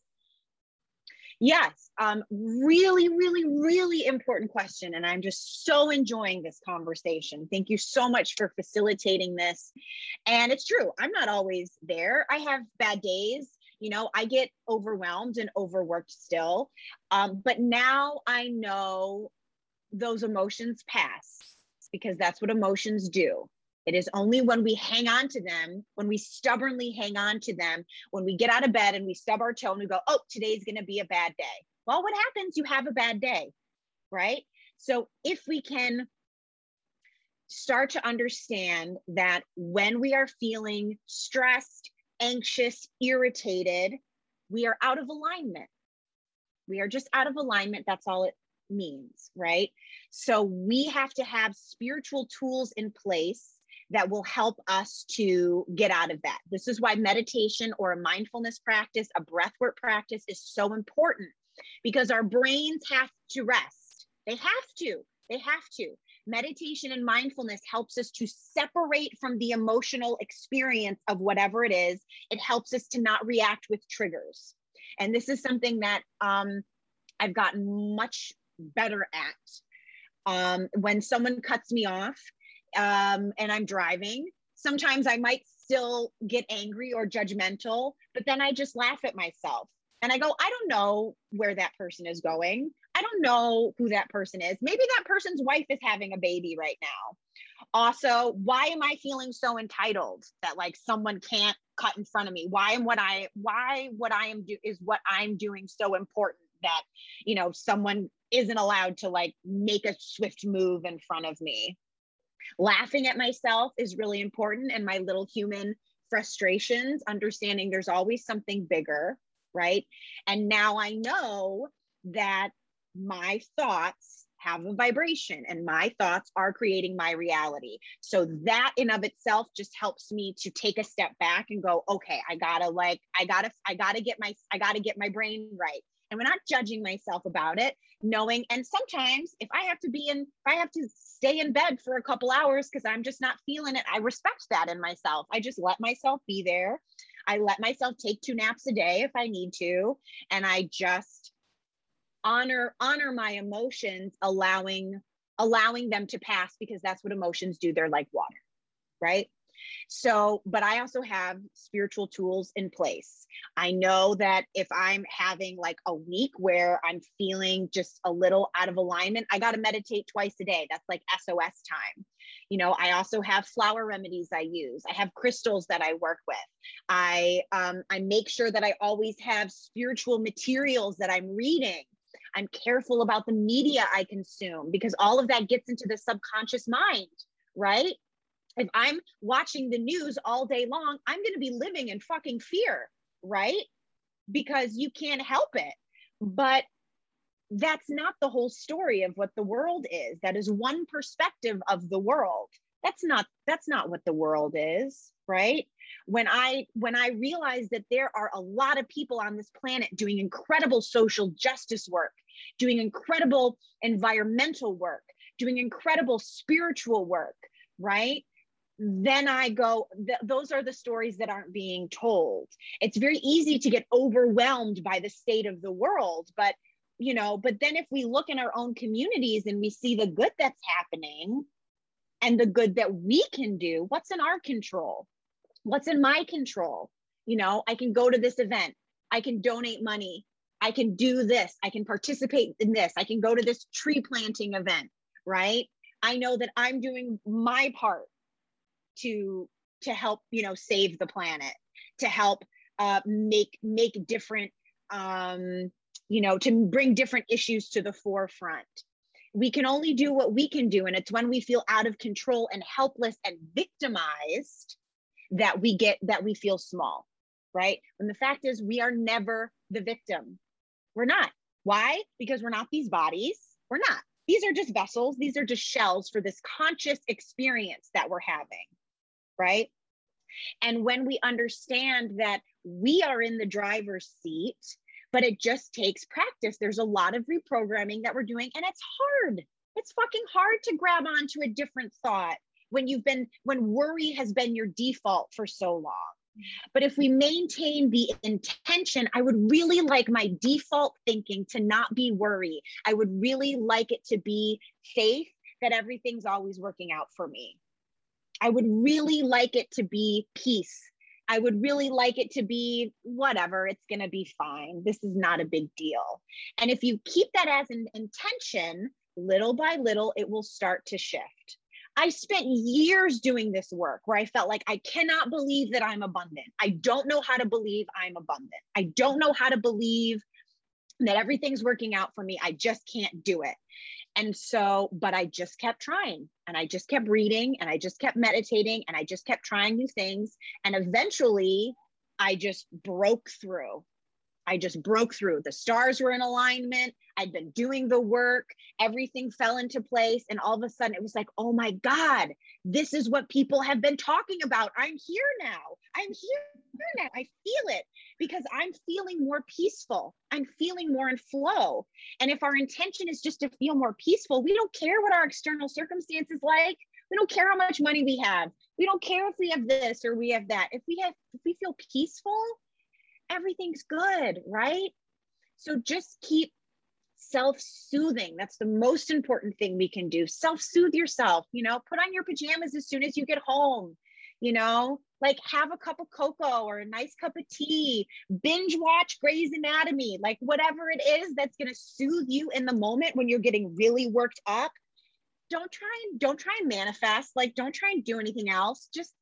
Yes, um, really, really, really important question. And I'm just so enjoying this conversation. Thank you so much for facilitating this. And it's true, I'm not always there. I have bad days. You know, I get overwhelmed and overworked still. Um, but now I know those emotions pass because that's what emotions do. It is only when we hang on to them, when we stubbornly hang on to them, when we get out of bed and we stub our toe and we go, oh, today's going to be a bad day. Well, what happens? You have a bad day, right? So if we can start to understand that when we are feeling stressed, anxious, irritated, we are out of alignment. We are just out of alignment. That's all it means, right? So we have to have spiritual tools in place that will help us to get out of that. This is why meditation or a mindfulness practice, a breathwork practice is so important because our brains have to rest. They have to. They have to. Meditation and mindfulness helps us to separate from the emotional experience of whatever it is. It helps us to not react with triggers. And this is something that um, I've gotten much better at. Um, when someone cuts me off, um, and I'm driving, sometimes I might still get angry or judgmental, but then I just laugh at myself and I go, I don't know where that person is going. I don't know who that person is. Maybe that person's wife is having a baby right now. Also, why am I feeling so entitled that like someone can't cut in front of me? Why am what I why what I am do is what I'm doing so important? that you know someone isn't allowed to like make a swift move in front of me laughing at myself is really important and my little human frustrations understanding there's always something bigger right and now i know that my thoughts have a vibration and my thoughts are creating my reality. So that in of itself just helps me to take a step back and go, okay, I gotta like, I gotta, I gotta get my, I gotta get my brain right. And we're not judging myself about it, knowing, and sometimes if I have to be in, if I have to stay in bed for a couple hours because I'm just not feeling it, I respect that in myself. I just let myself be there. I let myself take two naps a day if I need to. And I just honor honor my emotions allowing allowing them to pass because that's what emotions do they're like water right so but i also have spiritual tools in place. I know that if i'm having like a week where i'm feeling just a little out of alignment i got to meditate twice a day. That's like sos time. You know i also have flower remedies i use. I have crystals that i work with. I um, i make sure that i always have spiritual materials that i'm reading. I'm careful about the media I consume because all of that gets into the subconscious mind, right? If I'm watching the news all day long, I'm going to be living in fucking fear, right? Because you can't help it. But that's not the whole story of what the world is. That is one perspective of the world. That's not that's not what the world is, right? When I when I realized that there are a lot of people on this planet doing incredible social justice work, doing incredible environmental work, doing incredible spiritual work, right? Then I go, th- those are the stories that aren't being told. It's very easy to get overwhelmed by the state of the world, but you know, but then if we look in our own communities and we see the good that's happening and the good that we can do, what's in our control? What's in my control? You know, I can go to this event, I can donate money, I can do this, I can participate in this, I can go to this tree planting event, right? I know that I'm doing my part to to help, you know, save the planet, to help uh, make make different, um, you know, to bring different issues to the forefront. We can only do what we can do, and it's when we feel out of control and helpless and victimized that we get that we feel small, right? When the fact is, we are never the victim. We're not. Why? Because we're not these bodies. We're not. These are just vessels. These are just shells for this conscious experience that we're having, right? And when we understand that we are in the driver's seat, but it just takes practice, there's a lot of reprogramming that we're doing, and it's hard. It's fucking hard to grab onto a different thought when you've been, when worry has been your default for so long. But if we maintain the intention, I would really like my default thinking to not be worry. I would really like it to be faith that everything's always working out for me. I would really like it to be peace. I would really like it to be whatever, it's going to be fine. This is not a big deal. And if you keep that as an intention, little by little, it will start to shift. I spent years doing this work where I felt like I cannot believe that I'm abundant. I don't know how to believe I'm abundant. I don't know how to believe that everything's working out for me. I just can't do it. And so, but I just kept trying and I just kept reading and I just kept meditating and I just kept trying new things. And eventually I just broke through. I just broke through. The stars were in alignment. I'd been doing the work. Everything fell into place. And all of a sudden it was like, oh my God, this is what people have been talking about. I'm here now. I'm here I feel it because I'm feeling more peaceful. I'm feeling more in flow. And if our intention is just to feel more peaceful, we don't care what our external circumstances like. We don't care how much money we have. We don't care if we have this or we have that. If we have, if we feel peaceful, everything's good, right? So just keep self soothing. That's the most important thing we can do. Self soothe yourself, you know, put on your pajamas as soon as you get home, you know, like have a cup of cocoa or a nice cup of tea, binge watch Grey's Anatomy, like whatever it is that's going to soothe you in the moment when you're getting really worked up. Don't try and don't try and manifest, like don't try and do anything else. Just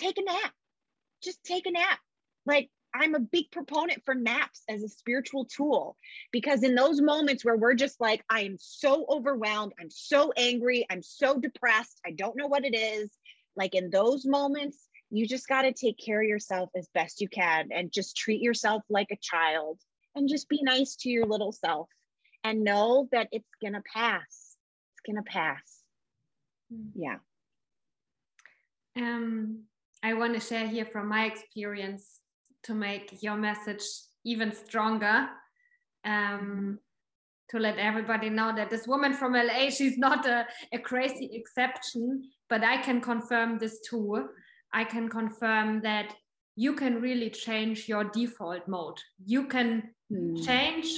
take a nap. Just take a nap like I'm a big proponent for naps as a spiritual tool because in those moments where we're just like, I am so overwhelmed, I'm so angry, I'm so depressed, I don't know what it is. Like in those moments, you just got to take care of yourself as best you can and just treat yourself like a child and just be nice to your little self and know that it's going to pass. It's going to pass. Mm. Yeah. Um, I want to share here from my experience to make your message even stronger. Um, to let everybody know that this woman from LA, she's not a, a crazy exception, but I can confirm this too. I can confirm that you can really change your default mode. You can mm. change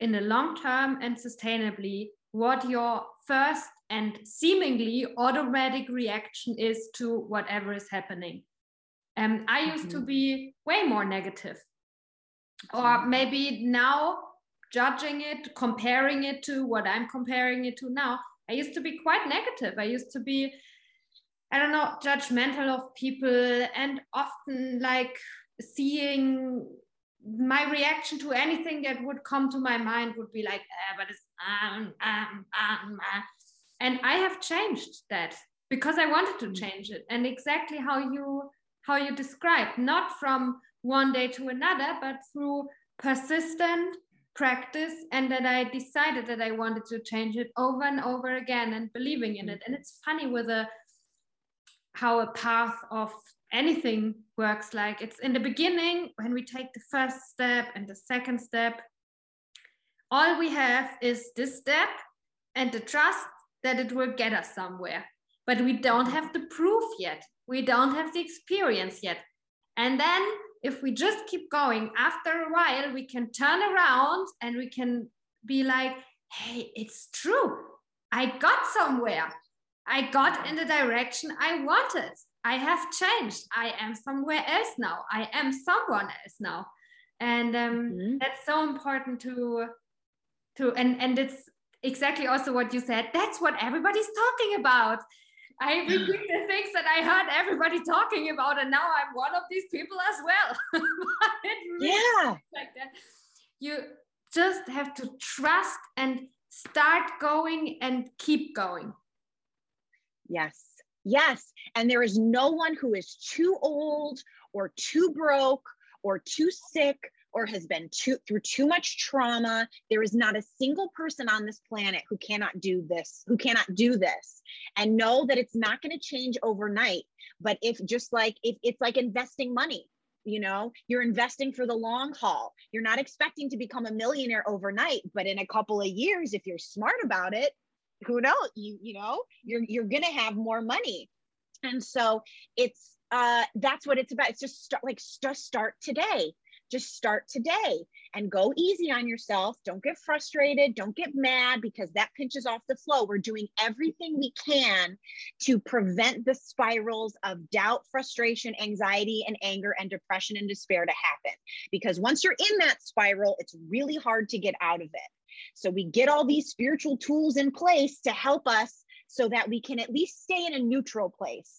in the long term and sustainably what your first and seemingly automatic reaction is to whatever is happening. Um, I used mm-hmm. to be way more negative, or maybe now judging it, comparing it to what I'm comparing it to now. I used to be quite negative. I used to be, I don't know, judgmental of people and often like seeing my reaction to anything that would come to my mind would be like, eh, but it's um, um, um, uh. and I have changed that because I wanted to mm. change it, and exactly how you how you described, not from one day to another, but through persistent practice, and that I decided that I wanted to change it over and over again, and believing in it. And it's funny with a how a path of anything works. Like it's in the beginning when we take the first step and the second step. All we have is this step and the trust that it will get us somewhere. But we don't have the proof yet. We don't have the experience yet. And then if we just keep going after a while we can turn around and we can be like hey it's true. I got somewhere i got in the direction i wanted I have changed. I am somewhere else now. I am someone else now. And um, mm-hmm. that's so important to to and and it's exactly also what you said. That's what everybody's talking about. I repeat the things that I heard everybody talking about, and now I'm one of these people as well. really yeah, like that. You just have to trust and start going and keep going. Yes, Yes. And there is no one who is too old or too broke or too sick or has been too, through too much trauma. There is not a single person on this planet who cannot do this, who cannot do this. And know that it's not going to change overnight. But if just like, if it's like investing money, you know you're investing for the long haul you're not expecting to become a millionaire overnight but in a couple of years if you're smart about it who knows you you know you're you're gonna have more money. And so it's uh that's what it's about. It's just start like just start today. Just start today and go easy on yourself. Don't get frustrated. Don't get mad because that pinches off the flow. We're doing everything we can to prevent the spirals of doubt frustration anxiety and anger and depression and despair to happen. Because once you're in that spiral it's really hard to get out of it so we get all these spiritual tools in place to help us so that we can at least stay in a neutral place,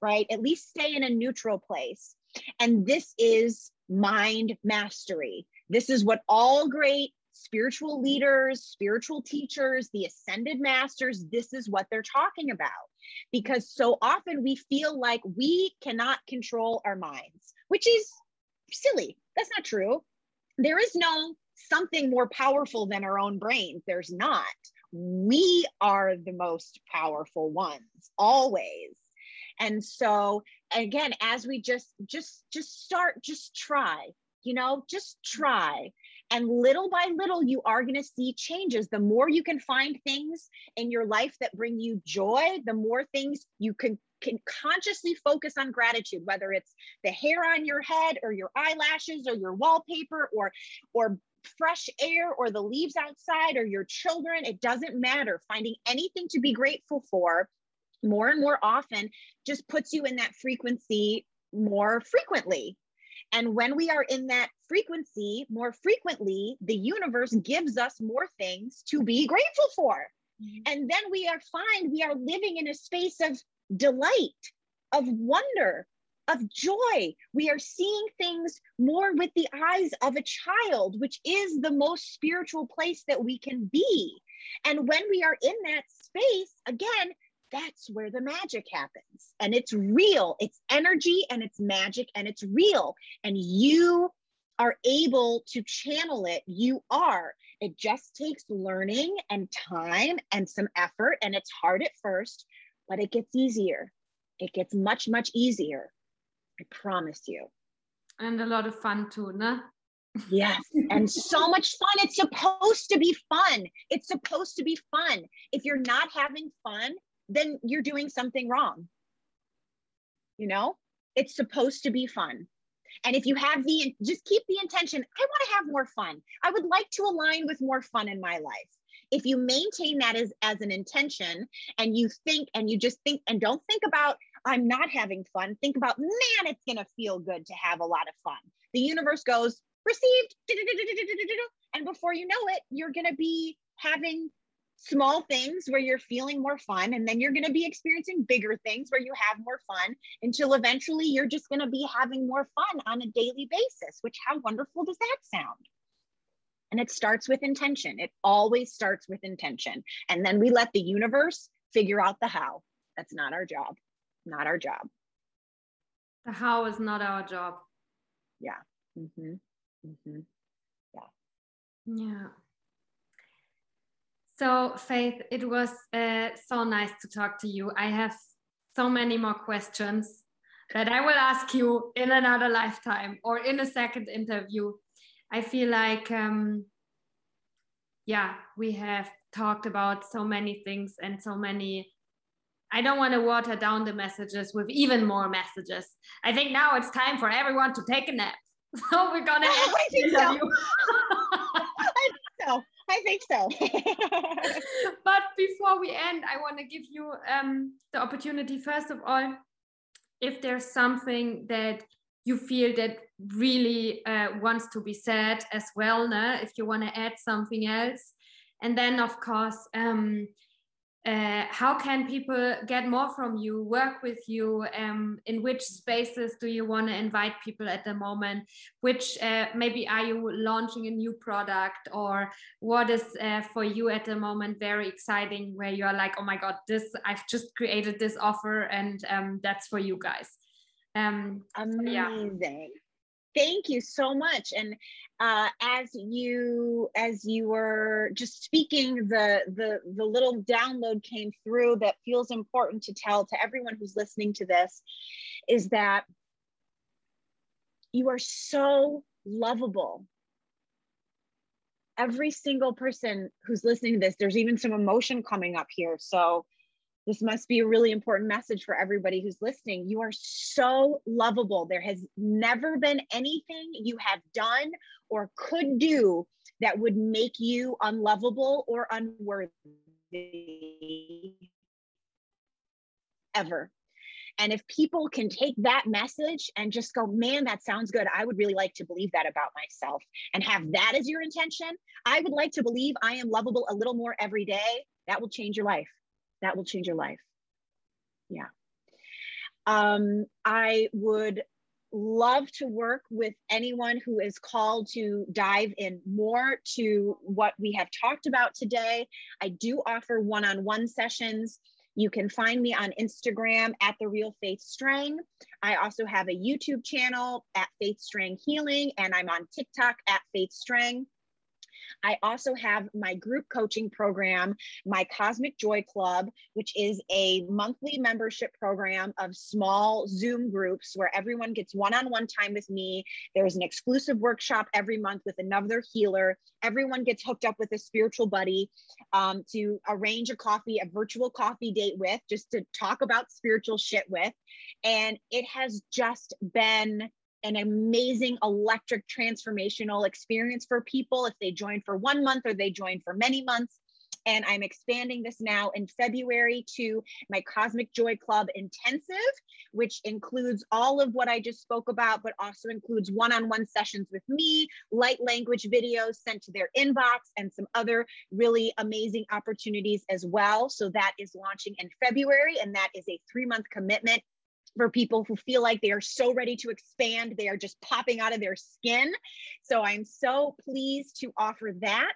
right? At least stay in a neutral place. And this is mind mastery. This is what all great spiritual leaders, spiritual teachers, the ascended masters, this is what they're talking about. Because so often we feel like we cannot control our minds, which is silly. That's not true. There is no something more powerful than our own brains. There's not. We are the most powerful ones always. And so again, as we just just just start, just try, you know, just try. And little by little, you are going to see changes. The more you can find things in your life that bring you joy, the more things you can can consciously focus on gratitude whether it's the hair on your head or your eyelashes or your wallpaper or or fresh air or the leaves outside or your children, it doesn't matter. Finding anything to be grateful for more and more often just puts you in that frequency more frequently. And when we are in that frequency more frequently, the universe gives us more things to be grateful for. Mm-hmm. And then we are find we are living in a space of delight, of wonder, of joy. We are seeing things more with the eyes of a child, which is the most spiritual place that we can be. And when we are in that space, again, that's where the magic happens. And it's real, it's energy and it's magic and it's real. And you are able to channel it. You are. It just takes learning and time and some effort. And it's hard at first, but it gets easier. It gets much, much easier. I promise you. And a lot of fun too, no? Yes, and so much fun. It's supposed to be fun. It's supposed to be fun. If you're not having fun, then you're doing something wrong. You know, it's supposed to be fun. And if you have the, just keep the intention, I want to have more fun. I would like to align with more fun in my life. If you maintain that as, as an intention and you think and you just think and don't think about, I'm not having fun, think about, man, it's going to feel good to have a lot of fun. The universe goes, received. And before you know it, you're going to be having small things where you're feeling more fun and then you're going to be experiencing bigger things where you have more fun until eventually you're just going to be having more fun on a daily basis which how wonderful does that sound? And it starts with intention. It always starts with intention. And then we let the universe figure out the how. That's not our job not our job the how is not our job yeah mm-hmm. Mm-hmm. yeah yeah so, Faith, it was uh, so nice to talk to you. I have so many more questions that I will ask you in another lifetime or in a second interview. I feel like, um, yeah, we have talked about so many things and so many. I don't want to water down the messages with even more messages. I think now it's time for everyone to take a nap. So we're gonna end I think so. I think so. I think so. but before we end, I want to give you um, the opportunity, first of all, if there's something that you feel that really uh, wants to be said as well, no? if you want to add something else. And then, of course, um, uh, how can people get more from you work with you? Um, in which spaces do you want to invite people at the moment? Which uh, maybe are you launching a new product or what is uh, for you at the moment very exciting where you're like oh my god this i've just created this offer and um, that's for you guys. Um, amazing. yeah thank you so much. And uh, as you as you were just speaking the the the little download came through that feels important to tell to everyone who's listening to this is that you are so lovable. Every single person who's listening to this there's even some emotion coming up here. So this must be a really important message for everybody who's listening. You are so lovable. There has never been anything you have done or could do that would make you unlovable or unworthy ever. And if people can take that message and just go, man, that sounds good. I would really like to believe that about myself and have that as your intention. I would like to believe I am lovable a little more every day. That will change your life that will change your life. Yeah. Um, I would love to work with anyone who is called to dive in more to what we have talked about today. I do offer one on one sessions. You can find me on Instagram at The Real Faith Strang. I also have a YouTube channel at Faith Strang Healing, and I'm on TikTok at Faith Strang. I also have my group coaching program, my Cosmic Joy Club, which is a monthly membership program of small Zoom groups where everyone gets one on one time with me. There's an exclusive workshop every month with another healer. Everyone gets hooked up with a spiritual buddy um, to arrange a coffee, a virtual coffee date with, just to talk about spiritual shit with. And it has just been an amazing electric transformational experience for people if they join for one month or they join for many months. And I'm expanding this now in February to my Cosmic Joy Club Intensive, which includes all of what I just spoke about, but also includes one on one sessions with me, light language videos sent to their inbox, and some other really amazing opportunities as well. So that is launching in February, and that is a three month commitment for people who feel like they are so ready to expand, they are just popping out of their skin. So I'm so pleased to offer that.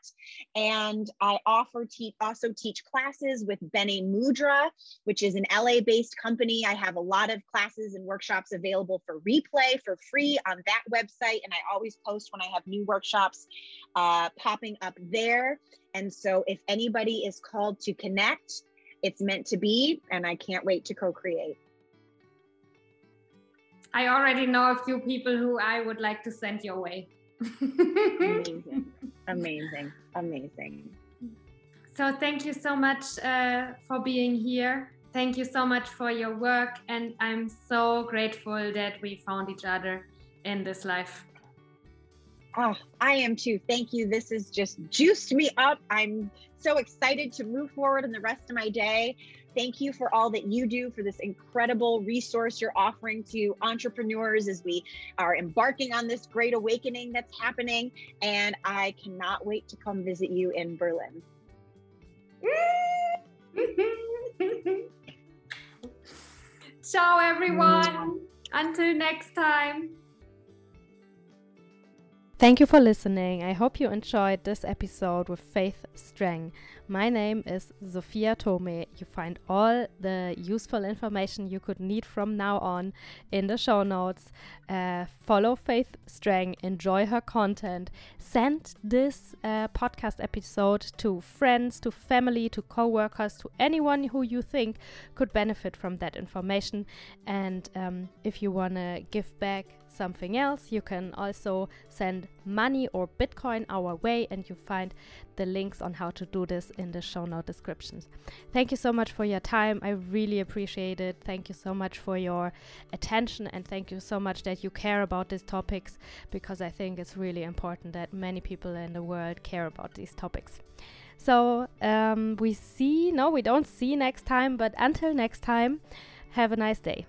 And I offer te- also teach classes with Bene Mudra, which is an LA based company. I have a lot of classes and workshops available for replay for free on that website. And I always post when I have new workshops uh, popping up there. And so if anybody is called to connect, it's meant to be, and I can't wait to co create. I already know a few people who I would like to send your way. amazing, amazing, amazing. So, thank you so much uh, for being here. Thank you so much for your work. And I'm so grateful that we found each other in this life. Oh, I am too. Thank you. This has just juiced me up. I'm so excited to move forward in the rest of my day. Thank you for all that you do for this incredible resource you're offering to entrepreneurs as we are embarking on this great awakening that's happening. And I cannot wait to come visit you in Berlin. Ciao, everyone. Until next time. Thank you for listening. I hope you enjoyed this episode with Faith Strang. My name is Sophia Tome. You find all the useful information you could need from now on in the show notes. Uh, follow Faith Strang, enjoy her content. Send this uh, podcast episode to friends, to family, to co workers, to anyone who you think could benefit from that information. And um, if you want to give back, something else, you can also send money or Bitcoin our way, and you find the links on how to do this in the show note descriptions. Thank you so much for your time. I really appreciate it. Thank you so much for your attention, and thank you so much that you care about these topics because I think it's really important that many people in the world care about these topics. So um, we see, no, we don't see next time, but until next time, have a nice day.